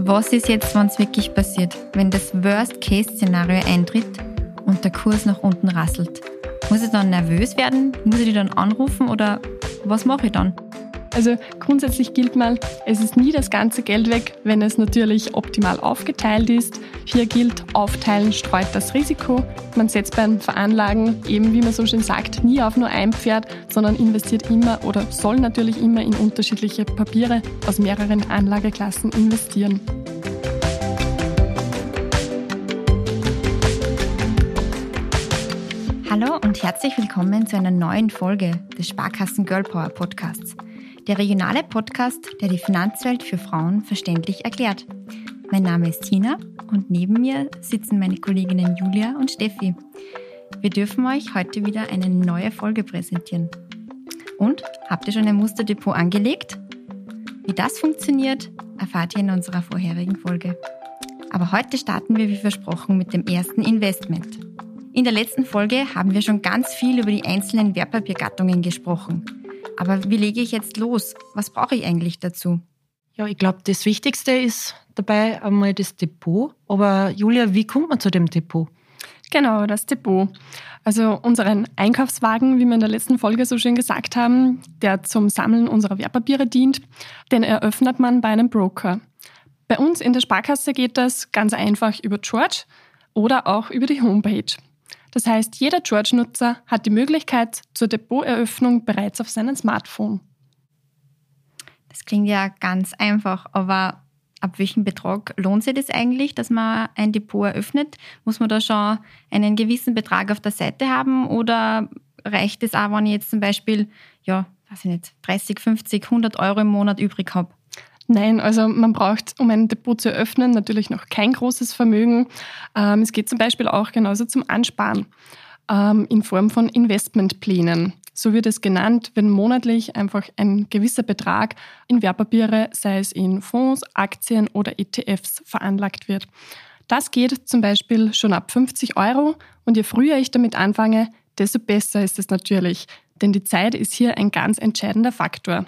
was ist jetzt, wenn es wirklich passiert? Wenn das Worst-Case-Szenario eintritt und der Kurs nach unten rasselt? Muss ich dann nervös werden? Muss ich die dann anrufen oder was mache ich dann? Also grundsätzlich gilt mal, es ist nie das ganze Geld weg, wenn es natürlich optimal aufgeteilt ist. Hier gilt, aufteilen streut das Risiko. Man setzt beim Veranlagen eben, wie man so schön sagt, nie auf nur ein Pferd, sondern investiert immer oder soll natürlich immer in unterschiedliche Papiere aus mehreren Anlageklassen investieren. Hallo und herzlich willkommen zu einer neuen Folge des Sparkassen Girl Power Podcasts der regionale Podcast, der die Finanzwelt für Frauen verständlich erklärt. Mein Name ist Tina und neben mir sitzen meine Kolleginnen Julia und Steffi. Wir dürfen euch heute wieder eine neue Folge präsentieren. Und habt ihr schon ein Musterdepot angelegt? Wie das funktioniert, erfahrt ihr in unserer vorherigen Folge. Aber heute starten wir wie versprochen mit dem ersten Investment. In der letzten Folge haben wir schon ganz viel über die einzelnen Wertpapiergattungen gesprochen. Aber wie lege ich jetzt los? Was brauche ich eigentlich dazu? Ja, ich glaube, das Wichtigste ist dabei einmal das Depot. Aber Julia, wie kommt man zu dem Depot? Genau, das Depot. Also unseren Einkaufswagen, wie wir in der letzten Folge so schön gesagt haben, der zum Sammeln unserer Wertpapiere dient, den eröffnet man bei einem Broker. Bei uns in der Sparkasse geht das ganz einfach über George oder auch über die Homepage. Das heißt, jeder George-Nutzer hat die Möglichkeit zur Depoteröffnung bereits auf seinem Smartphone. Das klingt ja ganz einfach, aber ab welchem Betrag lohnt sich das eigentlich, dass man ein Depot eröffnet? Muss man da schon einen gewissen Betrag auf der Seite haben oder reicht es auch, wenn ich jetzt zum Beispiel, ja, weiß ich nicht, 30, 50, 100 Euro im Monat übrig habe? Nein, also man braucht, um ein Depot zu eröffnen, natürlich noch kein großes Vermögen. Ähm, es geht zum Beispiel auch genauso zum Ansparen ähm, in Form von Investmentplänen. So wird es genannt, wenn monatlich einfach ein gewisser Betrag in Wertpapiere, sei es in Fonds, Aktien oder ETFs, veranlagt wird. Das geht zum Beispiel schon ab 50 Euro und je früher ich damit anfange, desto besser ist es natürlich, denn die Zeit ist hier ein ganz entscheidender Faktor.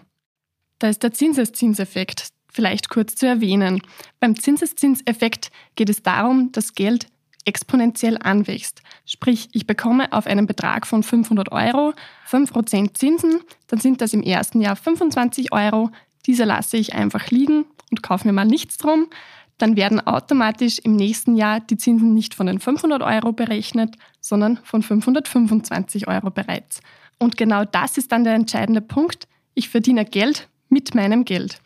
Da ist der Zinseszinseffekt vielleicht kurz zu erwähnen. Beim Zinseszinseffekt geht es darum, dass Geld exponentiell anwächst. Sprich, ich bekomme auf einen Betrag von 500 Euro 5% Zinsen, dann sind das im ersten Jahr 25 Euro. Diese lasse ich einfach liegen und kaufe mir mal nichts drum. Dann werden automatisch im nächsten Jahr die Zinsen nicht von den 500 Euro berechnet, sondern von 525 Euro bereits. Und genau das ist dann der entscheidende Punkt. Ich verdiene Geld mit meinem Geld.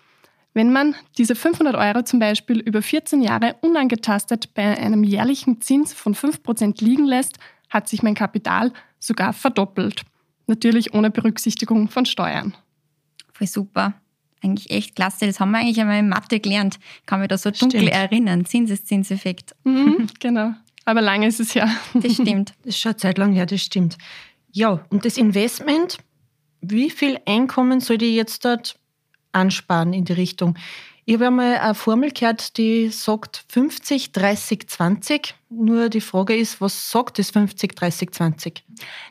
Wenn man diese 500 Euro zum Beispiel über 14 Jahre unangetastet bei einem jährlichen Zins von 5% liegen lässt, hat sich mein Kapital sogar verdoppelt. Natürlich ohne Berücksichtigung von Steuern. Voll super. Eigentlich echt klasse. Das haben wir eigentlich einmal in Mathe gelernt. Ich kann mich da so dunkel stimmt. erinnern. Zinseszinseffekt. Mhm, genau. Aber lange ist es ja. Das stimmt. Das ist schon eine Zeit lang her, das stimmt. Ja, und das Investment, wie viel Einkommen soll ich jetzt dort ansparen in die Richtung. Ich habe einmal eine Formel gehört, die sagt 50, 30, 20. Nur die Frage ist, was sagt das 50, 30, 20?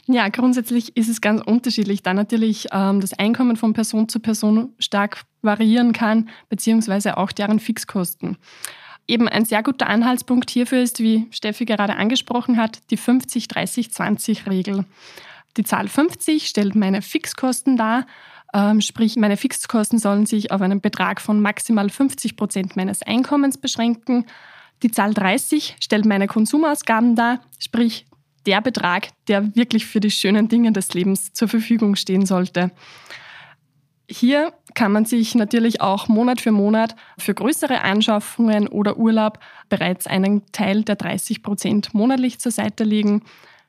Ja, grundsätzlich ist es ganz unterschiedlich, da natürlich ähm, das Einkommen von Person zu Person stark variieren kann, beziehungsweise auch deren Fixkosten. Eben ein sehr guter Anhaltspunkt hierfür ist, wie Steffi gerade angesprochen hat, die 50-30-20-Regel. Die Zahl 50 stellt meine Fixkosten dar sprich, meine Fixkosten sollen sich auf einen Betrag von maximal 50 Prozent meines Einkommens beschränken. Die Zahl 30 stellt meine Konsumausgaben dar, sprich der Betrag, der wirklich für die schönen Dinge des Lebens zur Verfügung stehen sollte. Hier kann man sich natürlich auch Monat für Monat für größere Anschaffungen oder Urlaub bereits einen Teil der 30 Prozent monatlich zur Seite legen.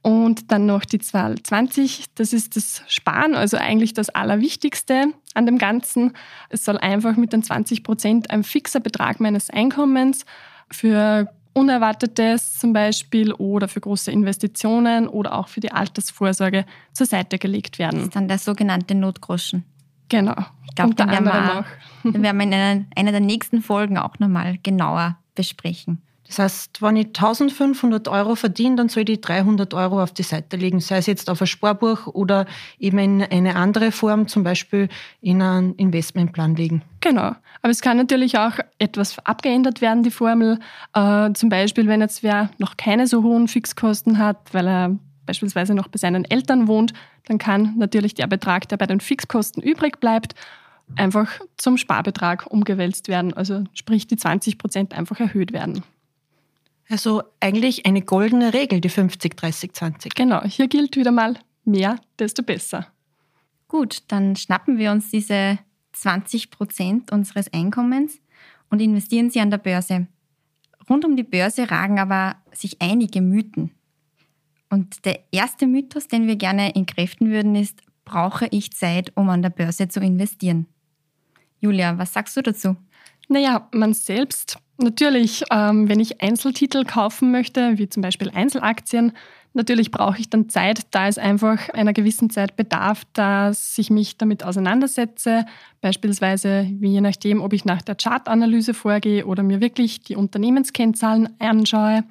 Und dann noch die Zahl 20, das ist das Sparen, also eigentlich das Allerwichtigste an dem Ganzen. Es soll einfach mit den 20 Prozent ein fixer Betrag meines Einkommens für Unerwartetes zum Beispiel oder für große Investitionen oder auch für die Altersvorsorge zur Seite gelegt werden. Das ist dann der sogenannte Notgroschen. Genau. Ich glaube, den, werden wir, den werden wir in einer, einer der nächsten Folgen auch nochmal genauer besprechen. Das heißt, wenn ich 1500 Euro verdiene, dann soll ich 300 Euro auf die Seite legen, sei es jetzt auf ein Sparbuch oder eben in eine andere Form, zum Beispiel in einen Investmentplan legen. Genau. Aber es kann natürlich auch etwas abgeändert werden, die Formel. Äh, zum Beispiel, wenn jetzt wer noch keine so hohen Fixkosten hat, weil er beispielsweise noch bei seinen Eltern wohnt, dann kann natürlich der Betrag, der bei den Fixkosten übrig bleibt, einfach zum Sparbetrag umgewälzt werden. Also sprich, die 20 Prozent einfach erhöht werden. Also eigentlich eine goldene Regel, die 50, 30, 20. Genau, hier gilt wieder mal mehr, desto besser. Gut, dann schnappen wir uns diese 20 Prozent unseres Einkommens und investieren sie an der Börse. Rund um die Börse ragen aber sich einige Mythen. Und der erste Mythos, den wir gerne entkräften würden, ist, brauche ich Zeit, um an der Börse zu investieren? Julia, was sagst du dazu? Naja, man selbst Natürlich, ähm, wenn ich Einzeltitel kaufen möchte, wie zum Beispiel Einzelaktien, natürlich brauche ich dann Zeit, da es einfach einer gewissen Zeit bedarf, dass ich mich damit auseinandersetze. Beispielsweise, je nachdem, ob ich nach der Chartanalyse vorgehe oder mir wirklich die Unternehmenskennzahlen anschaue.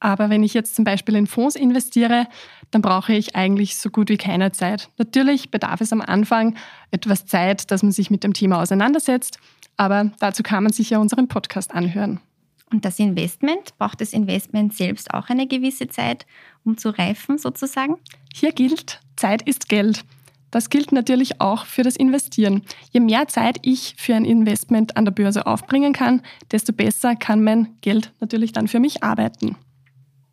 Aber wenn ich jetzt zum Beispiel in Fonds investiere, dann brauche ich eigentlich so gut wie keine Zeit. Natürlich bedarf es am Anfang etwas Zeit, dass man sich mit dem Thema auseinandersetzt. Aber dazu kann man sich ja unseren Podcast anhören. Und das Investment, braucht das Investment selbst auch eine gewisse Zeit, um zu reifen sozusagen? Hier gilt, Zeit ist Geld. Das gilt natürlich auch für das Investieren. Je mehr Zeit ich für ein Investment an der Börse aufbringen kann, desto besser kann mein Geld natürlich dann für mich arbeiten.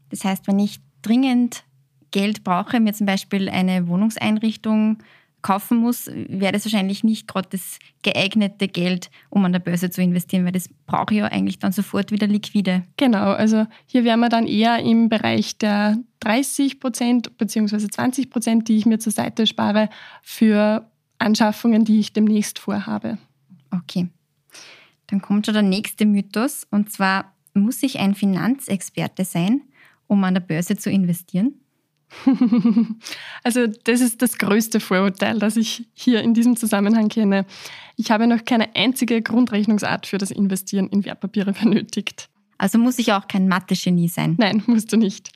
Das heißt, wenn ich dringend Geld brauche, mir zum Beispiel eine Wohnungseinrichtung kaufen muss, wäre das wahrscheinlich nicht gerade das geeignete Geld, um an der Börse zu investieren, weil das brauche ich ja eigentlich dann sofort wieder liquide. Genau, also hier wären wir dann eher im Bereich der 30 Prozent bzw. 20 Prozent, die ich mir zur Seite spare für Anschaffungen, die ich demnächst vorhabe. Okay. Dann kommt schon der nächste Mythos und zwar muss ich ein Finanzexperte sein, um an der Börse zu investieren? Also das ist das größte Vorurteil, das ich hier in diesem Zusammenhang kenne. Ich habe noch keine einzige Grundrechnungsart für das Investieren in Wertpapiere benötigt. Also muss ich auch kein Mathe-Genie sein? Nein, musst du nicht.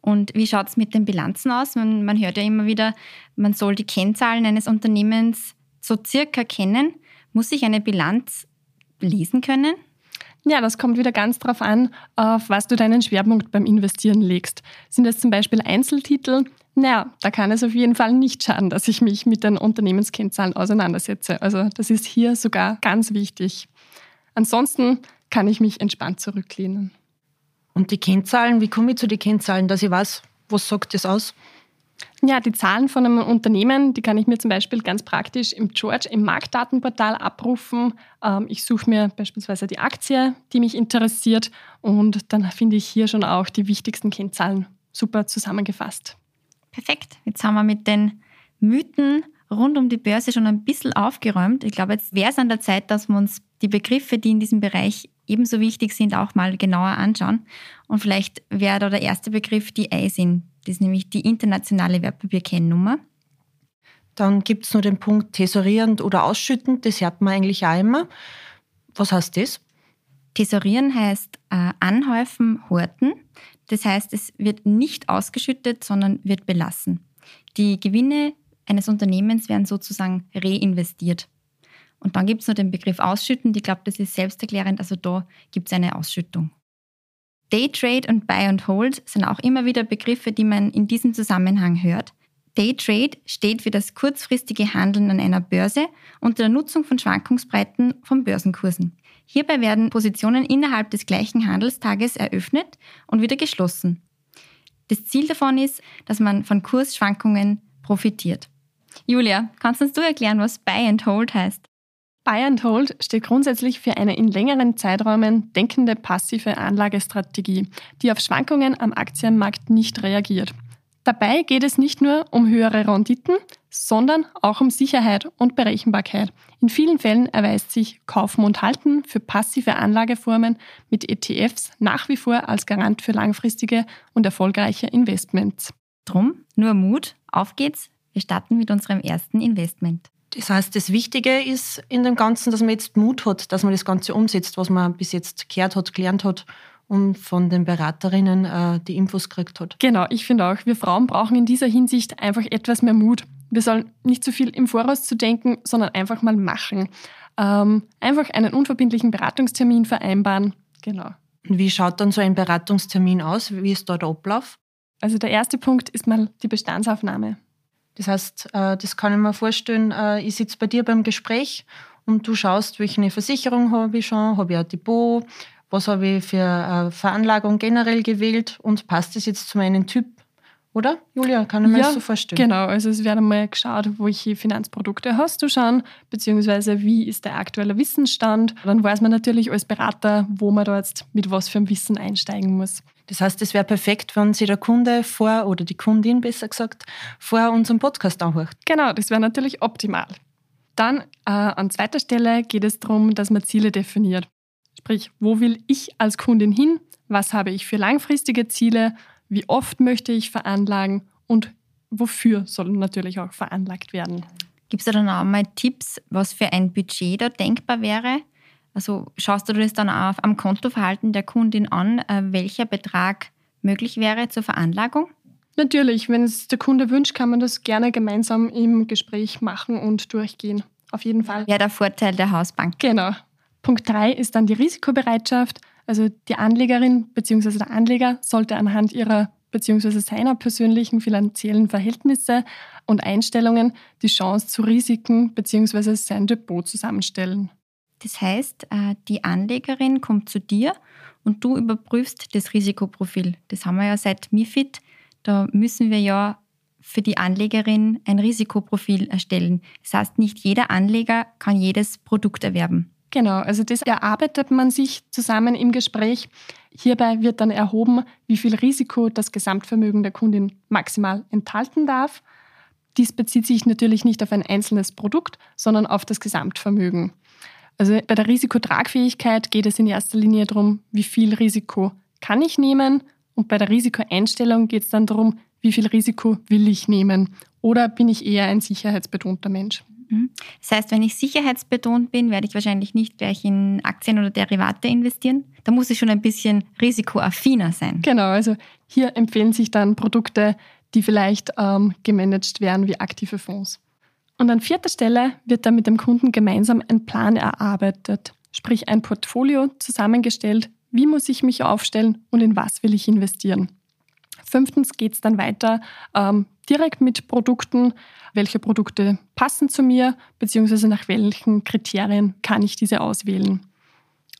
Und wie schaut es mit den Bilanzen aus? Man, man hört ja immer wieder, man soll die Kennzahlen eines Unternehmens so circa kennen. Muss ich eine Bilanz lesen können? Ja, das kommt wieder ganz darauf an, auf was du deinen Schwerpunkt beim Investieren legst. Sind es zum Beispiel Einzeltitel? Naja, da kann es auf jeden Fall nicht schaden, dass ich mich mit den Unternehmenskennzahlen auseinandersetze. Also das ist hier sogar ganz wichtig. Ansonsten kann ich mich entspannt zurücklehnen. Und die Kennzahlen, wie komme ich zu den Kennzahlen, dass ich weiß, was sagt das aus? Ja, die Zahlen von einem Unternehmen, die kann ich mir zum Beispiel ganz praktisch im George im Marktdatenportal abrufen. Ähm, ich suche mir beispielsweise die Aktie, die mich interessiert und dann finde ich hier schon auch die wichtigsten Kennzahlen super zusammengefasst. Perfekt. Jetzt haben wir mit den Mythen rund um die Börse schon ein bisschen aufgeräumt. Ich glaube, jetzt wäre es an der Zeit, dass wir uns die Begriffe, die in diesem Bereich ebenso wichtig sind, auch mal genauer anschauen. Und vielleicht wäre da der erste Begriff die ISIN, das ist nämlich die internationale Wertpapierkennnummer. Dann gibt es nur den Punkt tesorierend oder ausschüttend. Das hört man eigentlich auch immer. Was heißt das? Tesorieren heißt äh, anhäufen, horten. Das heißt, es wird nicht ausgeschüttet, sondern wird belassen. Die Gewinne eines Unternehmens werden sozusagen reinvestiert. Und dann gibt es noch den Begriff Ausschütten. Ich glaube, das ist selbsterklärend. Also da gibt es eine Ausschüttung. Daytrade und Buy and Hold sind auch immer wieder Begriffe, die man in diesem Zusammenhang hört. Daytrade steht für das kurzfristige Handeln an einer Börse unter der Nutzung von Schwankungsbreiten von Börsenkursen. Hierbei werden Positionen innerhalb des gleichen Handelstages eröffnet und wieder geschlossen. Das Ziel davon ist, dass man von Kursschwankungen profitiert. Julia, kannst uns du erklären, was Buy and Hold heißt? Buy and Hold steht grundsätzlich für eine in längeren Zeiträumen denkende passive Anlagestrategie, die auf Schwankungen am Aktienmarkt nicht reagiert. Dabei geht es nicht nur um höhere Renditen, sondern auch um Sicherheit und Berechenbarkeit. In vielen Fällen erweist sich Kaufen und Halten für passive Anlageformen mit ETFs nach wie vor als Garant für langfristige und erfolgreiche Investments. Drum, nur Mut, auf geht's. Wir starten mit unserem ersten Investment. Das heißt, das Wichtige ist in dem Ganzen, dass man jetzt Mut hat, dass man das Ganze umsetzt, was man bis jetzt gehört hat, gelernt hat und von den Beraterinnen äh, die Infos gekriegt hat. Genau, ich finde auch, wir Frauen brauchen in dieser Hinsicht einfach etwas mehr Mut. Wir sollen nicht zu so viel im Voraus zu denken, sondern einfach mal machen. Ähm, einfach einen unverbindlichen Beratungstermin vereinbaren. Genau. Und wie schaut dann so ein Beratungstermin aus? Wie ist da der Ablauf? Also der erste Punkt ist mal die Bestandsaufnahme. Das heißt, äh, das kann ich mir vorstellen, äh, ich sitze bei dir beim Gespräch und du schaust, welche Versicherung habe ich schon, habe ich ein Depot, was habe ich für äh, Veranlagung generell gewählt und passt das jetzt zu meinem Typ oder? Julia, kann ich mir ja, das so vorstellen? Genau, also es wird einmal geschaut, welche Finanzprodukte hast du schon, beziehungsweise wie ist der aktuelle Wissensstand. Dann weiß man natürlich als Berater, wo man da jetzt mit was für einem Wissen einsteigen muss. Das heißt, es wäre perfekt, wenn sich der Kunde vor, oder die Kundin besser gesagt, vor unserem Podcast anhört. Genau, das wäre natürlich optimal. Dann äh, an zweiter Stelle geht es darum, dass man Ziele definiert. Sprich, wo will ich als Kundin hin? Was habe ich für langfristige Ziele? wie oft möchte ich veranlagen und wofür soll natürlich auch veranlagt werden. Gibt es da dann auch mal Tipps, was für ein Budget da denkbar wäre? Also schaust du das dann auch am Kontoverhalten der Kundin an, äh, welcher Betrag möglich wäre zur Veranlagung? Natürlich, wenn es der Kunde wünscht, kann man das gerne gemeinsam im Gespräch machen und durchgehen. Auf jeden Fall. Ja, der Vorteil der Hausbank. Genau. Punkt 3 ist dann die Risikobereitschaft. Also die Anlegerin bzw. der Anleger sollte anhand ihrer bzw. seiner persönlichen finanziellen Verhältnisse und Einstellungen die Chance zu Risiken bzw. sein Depot zusammenstellen. Das heißt, äh, die Anlegerin kommt zu dir und du überprüfst das Risikoprofil. Das haben wir ja seit MIFID. Da müssen wir ja für die Anlegerin ein Risikoprofil erstellen. Das heißt, nicht jeder Anleger kann jedes Produkt erwerben. Genau, also das erarbeitet man sich zusammen im Gespräch. Hierbei wird dann erhoben, wie viel Risiko das Gesamtvermögen der Kundin maximal enthalten darf. Dies bezieht sich natürlich nicht auf ein einzelnes Produkt, sondern auf das Gesamtvermögen. Also bei der Risikotragfähigkeit geht es in erster Linie darum, wie viel Risiko kann ich nehmen und bei der Risikoeinstellung geht es dann darum, wie viel Risiko will ich nehmen oder bin ich eher ein sicherheitsbetonter Mensch. Mhm. Das heißt, wenn ich sicherheitsbetont bin, werde ich wahrscheinlich nicht gleich in Aktien oder Derivate investieren. Da muss ich schon ein bisschen risikoaffiner sein. Genau, also hier empfehlen sich dann Produkte, die vielleicht ähm, gemanagt werden wie aktive Fonds. Und an vierter Stelle wird dann mit dem Kunden gemeinsam ein Plan erarbeitet, sprich ein Portfolio zusammengestellt, wie muss ich mich aufstellen und in was will ich investieren. Fünftens geht es dann weiter ähm, direkt mit Produkten. Welche Produkte passen zu mir, beziehungsweise nach welchen Kriterien kann ich diese auswählen.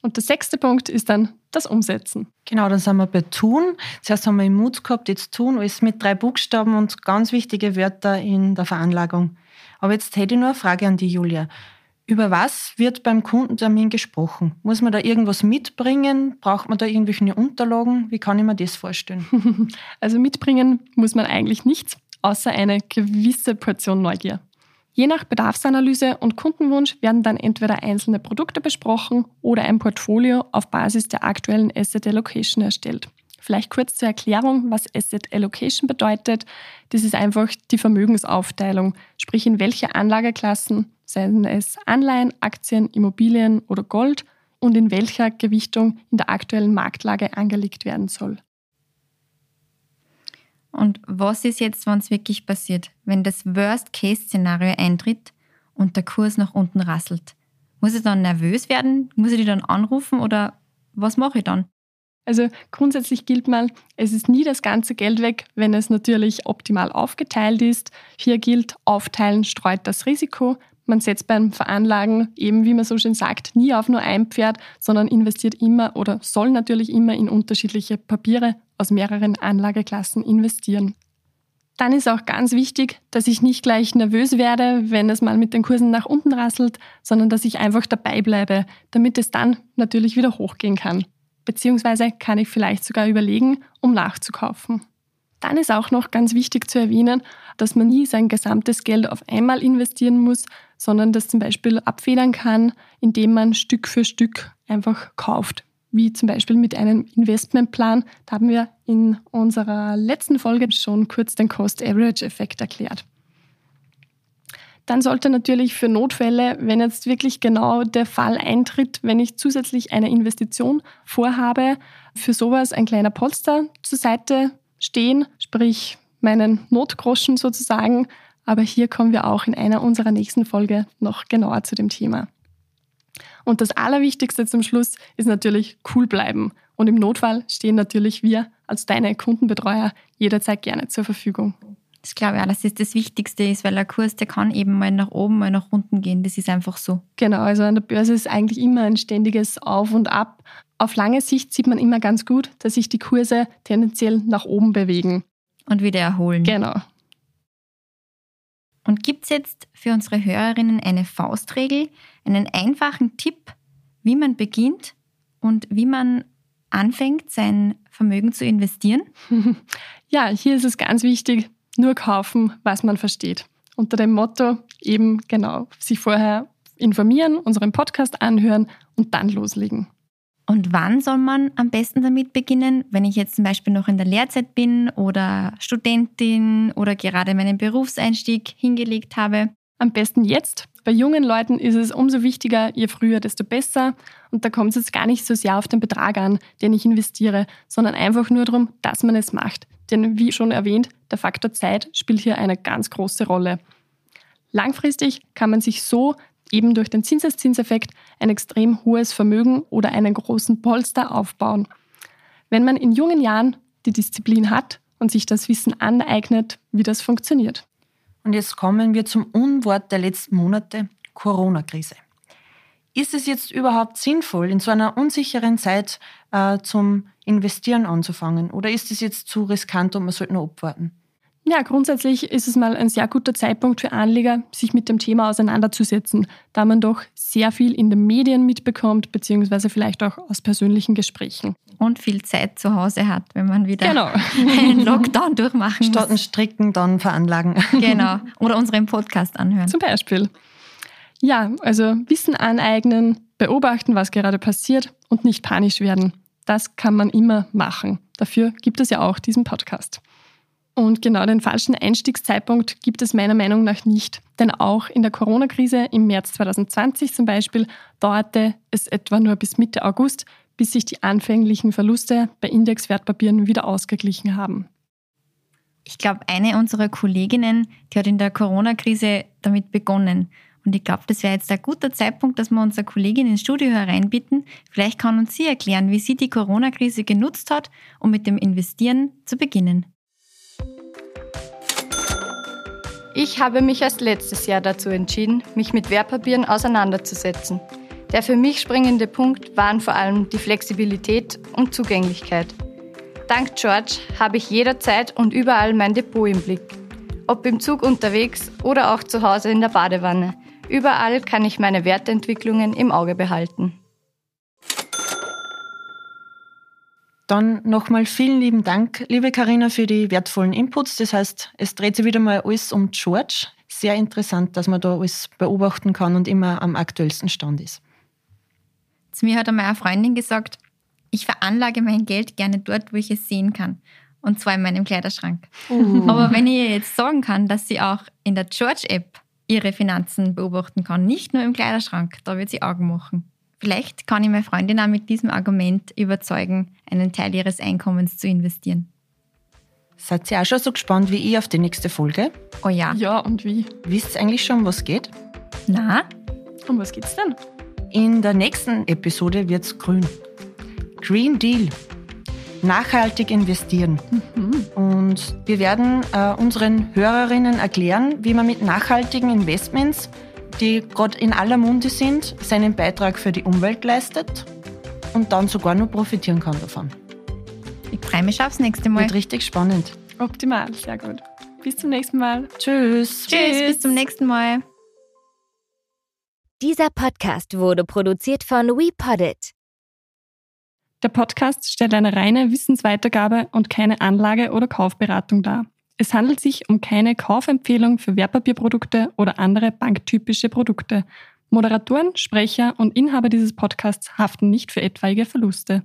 Und der sechste Punkt ist dann das Umsetzen. Genau, dann sind wir bei Tun. Zuerst haben wir im Mut gehabt, jetzt Tun, alles mit drei Buchstaben und ganz wichtige Wörter in der Veranlagung. Aber jetzt hätte ich nur eine Frage an die Julia. Über was wird beim Kundentermin gesprochen? Muss man da irgendwas mitbringen? Braucht man da irgendwelche Unterlagen? Wie kann ich mir das vorstellen? Also mitbringen muss man eigentlich nichts, außer eine gewisse Portion Neugier. Je nach Bedarfsanalyse und Kundenwunsch werden dann entweder einzelne Produkte besprochen oder ein Portfolio auf Basis der aktuellen Asset Allocation erstellt. Vielleicht kurz zur Erklärung, was Asset Allocation bedeutet. Das ist einfach die Vermögensaufteilung, sprich in welche Anlageklassen seien es Anleihen, Aktien, Immobilien oder Gold und in welcher Gewichtung in der aktuellen Marktlage angelegt werden soll. Und was ist jetzt, wenn es wirklich passiert, wenn das Worst-Case-Szenario eintritt und der Kurs nach unten rasselt? Muss ich dann nervös werden? Muss ich die dann anrufen oder was mache ich dann? Also grundsätzlich gilt mal, es ist nie das ganze Geld weg, wenn es natürlich optimal aufgeteilt ist. Hier gilt, aufteilen streut das Risiko. Man setzt beim Veranlagen eben, wie man so schön sagt, nie auf nur ein Pferd, sondern investiert immer oder soll natürlich immer in unterschiedliche Papiere aus mehreren Anlageklassen investieren. Dann ist auch ganz wichtig, dass ich nicht gleich nervös werde, wenn es mal mit den Kursen nach unten rasselt, sondern dass ich einfach dabei bleibe, damit es dann natürlich wieder hochgehen kann. Beziehungsweise kann ich vielleicht sogar überlegen, um nachzukaufen. Dann ist auch noch ganz wichtig zu erwähnen, dass man nie sein gesamtes Geld auf einmal investieren muss, sondern das zum Beispiel abfedern kann, indem man Stück für Stück einfach kauft. Wie zum Beispiel mit einem Investmentplan. Da haben wir in unserer letzten Folge schon kurz den Cost-Average-Effekt erklärt. Dann sollte natürlich für Notfälle, wenn jetzt wirklich genau der Fall eintritt, wenn ich zusätzlich eine Investition vorhabe, für sowas ein kleiner Polster zur Seite stehen, sprich meinen Notgroschen sozusagen. Aber hier kommen wir auch in einer unserer nächsten Folge noch genauer zu dem Thema. Und das Allerwichtigste zum Schluss ist natürlich cool bleiben. Und im Notfall stehen natürlich wir als deine Kundenbetreuer jederzeit gerne zur Verfügung. Das glaube ich auch, dass das das Wichtigste ist, weil ein Kurs, der kann eben mal nach oben, mal nach unten gehen. Das ist einfach so. Genau, also an der Börse ist eigentlich immer ein ständiges Auf und Ab. Auf lange Sicht sieht man immer ganz gut, dass sich die Kurse tendenziell nach oben bewegen. Und wieder erholen. Genau. Und gibt es jetzt für unsere Hörerinnen eine Faustregel, einen einfachen Tipp, wie man beginnt und wie man anfängt, sein Vermögen zu investieren? Ja, hier ist es ganz wichtig, nur kaufen, was man versteht. Unter dem Motto eben genau, sich vorher informieren, unseren Podcast anhören und dann loslegen. Und wann soll man am besten damit beginnen? Wenn ich jetzt zum Beispiel noch in der Lehrzeit bin oder Studentin oder gerade meinen Berufseinstieg hingelegt habe? Am besten jetzt. Bei jungen Leuten ist es umso wichtiger, je früher, desto besser. Und da kommt es jetzt gar nicht so sehr auf den Betrag an, den ich investiere, sondern einfach nur darum, dass man es macht. Denn wie schon erwähnt, der Faktor Zeit spielt hier eine ganz große Rolle. Langfristig kann man sich so eben durch den Zinseszinseffekt ein extrem hohes Vermögen oder einen großen Polster aufbauen. Wenn man in jungen Jahren die Disziplin hat und sich das Wissen aneignet, wie das funktioniert. Und jetzt kommen wir zum Unwort der letzten Monate, Corona-Krise. Ist es jetzt überhaupt sinnvoll, in so einer unsicheren Zeit äh, zum Investieren anzufangen? Oder ist es jetzt zu riskant und man sollte nur abwarten? Ja, grundsätzlich ist es mal ein sehr guter Zeitpunkt für Anleger, sich mit dem Thema auseinanderzusetzen, da man doch sehr viel in den Medien mitbekommt, beziehungsweise vielleicht auch aus persönlichen Gesprächen. Und viel Zeit zu Hause hat, wenn man wieder Genau. einen Lockdown durchmachen Statt ein muss. Stricken, dann veranlagen. Genau. Oder unseren Podcast anhören. Zum Beispiel. Ja, also Wissen aneignen, beobachten, was gerade passiert und nicht panisch werden. Das kann man immer machen. Dafür gibt es ja auch diesen Podcast. Und genau den falschen Einstiegszeitpunkt gibt es meiner Meinung nach nicht. Denn auch in der Corona-Krise im März 2020 zum Beispiel dauerte es etwa nur bis Mitte August, bis sich die anfänglichen Verluste bei Indexwertpapieren wieder ausgeglichen haben. Ich glaube, eine unserer Kolleginnen, die hat in der Corona-Krise damit begonnen. Und ich glaube, das wäre jetzt ein guter Zeitpunkt, dass wir unsere Kollegin ins Studio hereinbitten. Vielleicht kann uns sie erklären, wie sie die Corona-Krise genutzt hat, um mit dem Investieren zu beginnen. Ich habe mich erst letztes Jahr dazu entschieden, mich mit Wertpapieren auseinanderzusetzen. Der für mich springende Punkt waren vor allem die Flexibilität und Zugänglichkeit. Dank George habe ich jederzeit und überall mein Depot im Blick. Ob im Zug unterwegs oder auch zu Hause in der Badewanne. Überall kann ich meine Wertentwicklungen im Auge behalten. Dann nochmal vielen lieben Dank, liebe Karina, für die wertvollen Inputs. Das heißt, es dreht sich wieder mal alles um George. Sehr interessant, dass man da alles beobachten kann und immer am aktuellsten Stand ist. Zu mir hat einmal eine Freundin gesagt, ich veranlage mein Geld gerne dort, wo ich es sehen kann. Und zwar in meinem Kleiderschrank. Aber wenn ich ihr jetzt sagen kann, dass sie auch in der George-App ihre Finanzen beobachten kann, nicht nur im Kleiderschrank, da wird sie Augen machen. Vielleicht kann ich meine Freundin auch mit diesem Argument überzeugen, einen Teil ihres Einkommens zu investieren. Seid ihr auch schon so gespannt wie ich auf die nächste Folge? Oh ja. Ja, und wie? Wisst ihr eigentlich schon, um was geht? Na, Um was geht's denn? In der nächsten Episode wird's grün. Green Deal. Nachhaltig investieren. Und wir werden äh, unseren Hörerinnen erklären, wie man mit nachhaltigen Investments, die gerade in aller Munde sind, seinen Beitrag für die Umwelt leistet und dann sogar nur profitieren kann davon. ich freue mich aufs nächste Mal. Wird richtig spannend. Optimal, sehr gut. Bis zum nächsten Mal. Tschüss. Tschüss, bis zum nächsten Mal. Dieser Podcast wurde produziert von WePoddit. Der Podcast stellt eine reine Wissensweitergabe und keine Anlage- oder Kaufberatung dar. Es handelt sich um keine Kaufempfehlung für Wertpapierprodukte oder andere banktypische Produkte. Moderatoren, Sprecher und Inhaber dieses Podcasts haften nicht für etwaige Verluste.